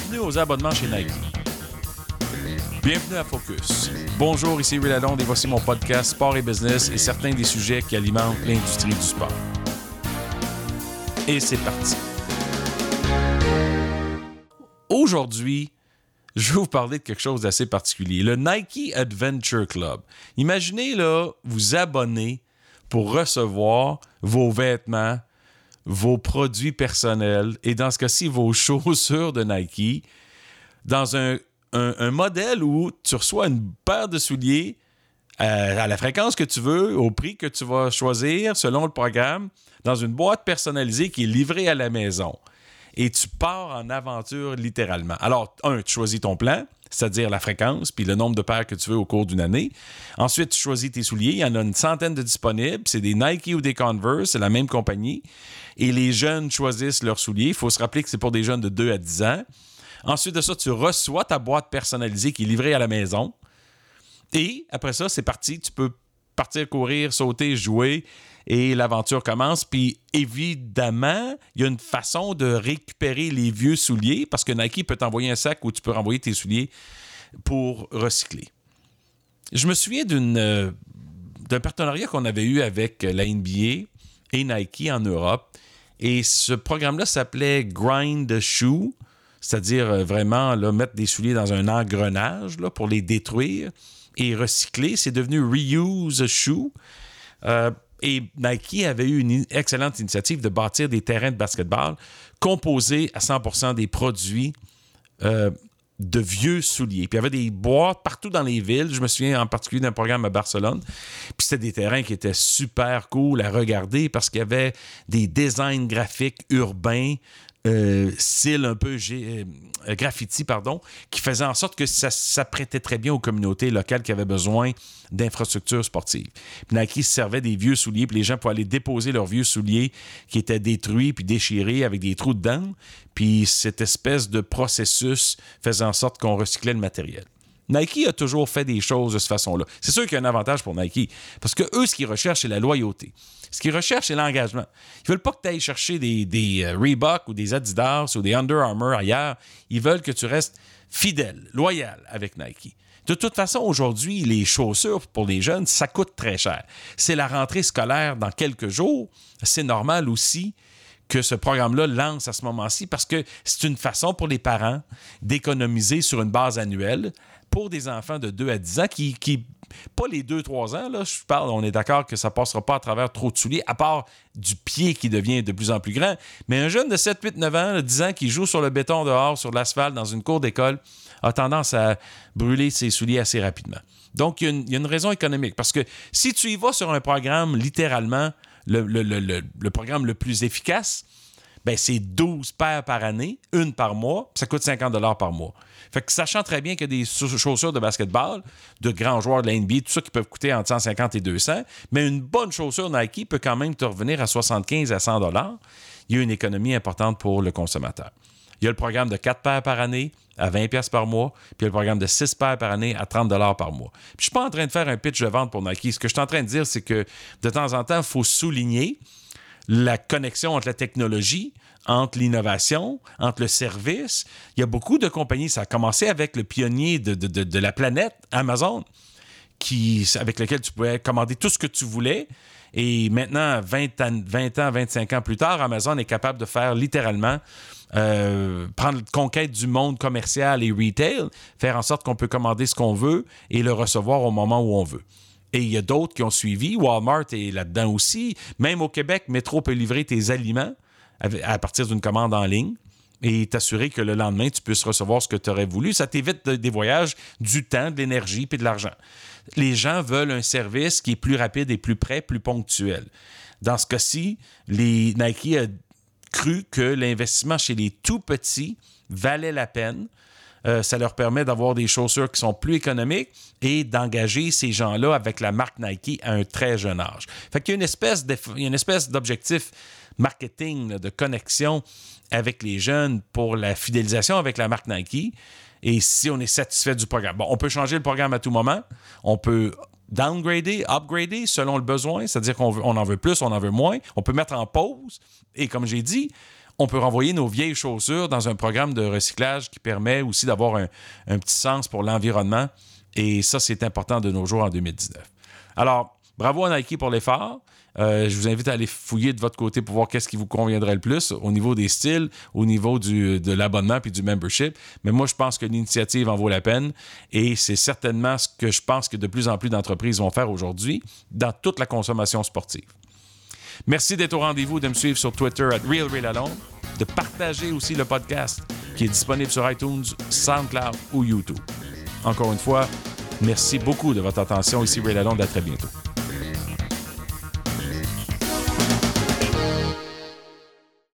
Bienvenue aux abonnements chez Nike. Bienvenue à Focus. Bonjour, ici Will Lalonde et voici mon podcast Sport et Business et certains des sujets qui alimentent l'industrie du sport. Et c'est parti. Aujourd'hui, je vais vous parler de quelque chose d'assez particulier. Le Nike Adventure Club. Imaginez, là, vous abonner pour recevoir vos vêtements, vos produits personnels et dans ce cas-ci, vos chaussures de Nike dans un, modèle où tu reçois une paire de souliers euh, à, la fréquence que tu veux, au prix que tu vas choisir selon le programme, dans une boîte personnalisée qui est livrée à la maison. Et tu pars en aventure littéralement. Alors, un, tu choisis ton plan c'est-à-dire la fréquence, puis le nombre de paires que tu veux au cours d'une année. Ensuite, tu choisis tes souliers. Il y en a une centaine de disponibles. C'est des Nike ou des Converse, c'est la même compagnie. Et les jeunes choisissent leurs souliers. Il faut se rappeler que c'est pour des jeunes de 2 à 10 ans. Ensuite de ça, tu reçois ta boîte personnalisée qui est livrée à la maison. Et après ça, c'est parti. Tu peux partir courir, sauter, jouer et l'aventure commence. Puis évidemment, il y a une façon de récupérer les vieux souliers parce que Nike peut t'envoyer un sac où tu peux renvoyer tes souliers pour recycler. Je me souviens euh, d'un partenariat qu'on avait eu avec la NBA et Nike en Europe. Et ce programme-là s'appelait Grind Shoe, c'est-à-dire euh, vraiment là, mettre des souliers dans un engrenage là, pour les détruire et recycler. C'est devenu Reuse Shoe. Euh, et Nike avait eu une excellente initiative de bâtir des terrains de basketball composés à 100% des produits euh, de vieux souliers. Puis il y avait des boîtes partout dans les villes. Je me souviens en particulier d'un programme à Barcelone. Puis c'était des terrains qui étaient super cool à regarder parce qu'il y avait des designs graphiques urbains euh, style un peu euh, graffiti, pardon, qui faisait en sorte que ça s'apprêtait très bien aux communautés locales qui avaient besoin d'infrastructures sportives. Puis Nike servait des vieux souliers, puis les gens pouvaient aller déposer leurs vieux souliers qui étaient détruits puis déchirés avec des trous dedans. Puis cette espèce de processus faisait en sorte qu'on recyclait le matériel. Nike a toujours fait des choses de cette façon-là. C'est sûr qu'il y a un avantage pour Nike, parce que eux, ce qu'ils recherchent, c'est la loyauté. Ce qu'ils recherchent, c'est l'engagement. Ils veulent pas que tu ailles chercher des, des euh, Reebok ou des Adidas ou des Under Armour ailleurs. Ils veulent que tu restes fidèle, loyal avec Nike. De toute façon, aujourd'hui, les chaussures pour les jeunes, ça coûte très cher. C'est la rentrée scolaire dans quelques jours. C'est normal aussi que ce programme-là lance à ce moment-ci parce que c'est une façon pour les parents d'économiser sur une base annuelle pour des enfants de 2 à 10 ans qui, pas les 2-3 ans, là, je parle, on est d'accord que ça passera pas à travers trop de souliers, à part du pied qui devient de plus en plus grand. Mais un jeune de 7, 8, 9 ans, 10 ans, qui joue sur le béton dehors, sur l'asphalte, dans une cour d'école, a tendance à brûler ses souliers assez rapidement. Donc, il y, a une, raison économique. Parce que si tu y vas sur un programme, littéralement, le, le programme le plus efficace, ben c'est 12 paires par année, une par mois, ça coûte 50 par mois. Fait que sachant très bien a des chaussures de basketball, de grands joueurs de la NBA, tout ça qui peuvent coûter entre 150 et 200, mais une bonne chaussure Nike peut quand même te revenir à 75 à 100 Il y a une économie importante pour le consommateur. Il y a le programme de 4 paires par année à 20 pièces par mois, puis il y a le programme de 6 paires par année à 30 par mois. Puis je suis pas en train de faire un pitch de vente pour Nike. Ce que je suis en train de dire, c'est que de temps en temps, il faut souligner la connexion entre la technologie, entre l'innovation, entre le service. Il y a beaucoup de compagnies. Ça a commencé avec le pionnier de, la planète, Amazon, qui, avec lequel tu pouvais commander tout ce que tu voulais. Et maintenant, 20 ans, 20 ans 25 ans plus tard, Amazon est capable de faire littéralement euh, prendre conquête du monde commercial et retail, faire en sorte qu'on peut commander ce qu'on veut et le recevoir au moment où on veut. Et il y a d'autres qui ont suivi. Walmart est là-dedans aussi. Même au Québec, Métro peut livrer tes aliments à partir d'une commande en ligne et t'assurer que le lendemain, tu puisses recevoir ce que tu aurais voulu. Ça t'évite des voyages, du temps, de l'énergie et de l'argent. Les gens veulent un service qui est plus rapide et plus prêt, plus ponctuel. Dans ce cas-ci, les Nike a cru que l'investissement chez les tout petits valait la peine. Euh, ça leur permet d'avoir des chaussures qui sont plus économiques et d'engager ces gens-là avec la marque Nike à un très jeune âge. Fait qu'il y a une espèce, d'objectif marketing, de connexion avec les jeunes pour la fidélisation avec la marque Nike. Et si on est satisfait du programme, bon, on peut changer le programme à tout moment. On peut downgrader, upgrader selon le besoin, c'est-à-dire qu'on on en veut plus, on en veut moins. On peut mettre en pause. Et comme j'ai dit, on peut renvoyer nos vieilles chaussures dans un programme de recyclage qui permet aussi d'avoir un, petit sens pour l'environnement. Et ça, c'est important de nos jours en 2019. Alors, bravo à Nike pour l'effort. Euh, je vous invite à aller fouiller de votre côté pour voir qu'est-ce qui vous conviendrait le plus au niveau des styles, au niveau de l'abonnement puis du membership. Mais moi, je pense que l'initiative en vaut la peine et c'est certainement ce que je pense que de plus en plus d'entreprises vont faire aujourd'hui dans toute la consommation sportive. Merci d'être au rendez-vous, de me suivre sur Twitter at RealRealAlone, de partager aussi le podcast qui est disponible sur iTunes, SoundCloud ou YouTube. Encore une fois, merci beaucoup de votre attention. Ici Lalonde, à très bientôt.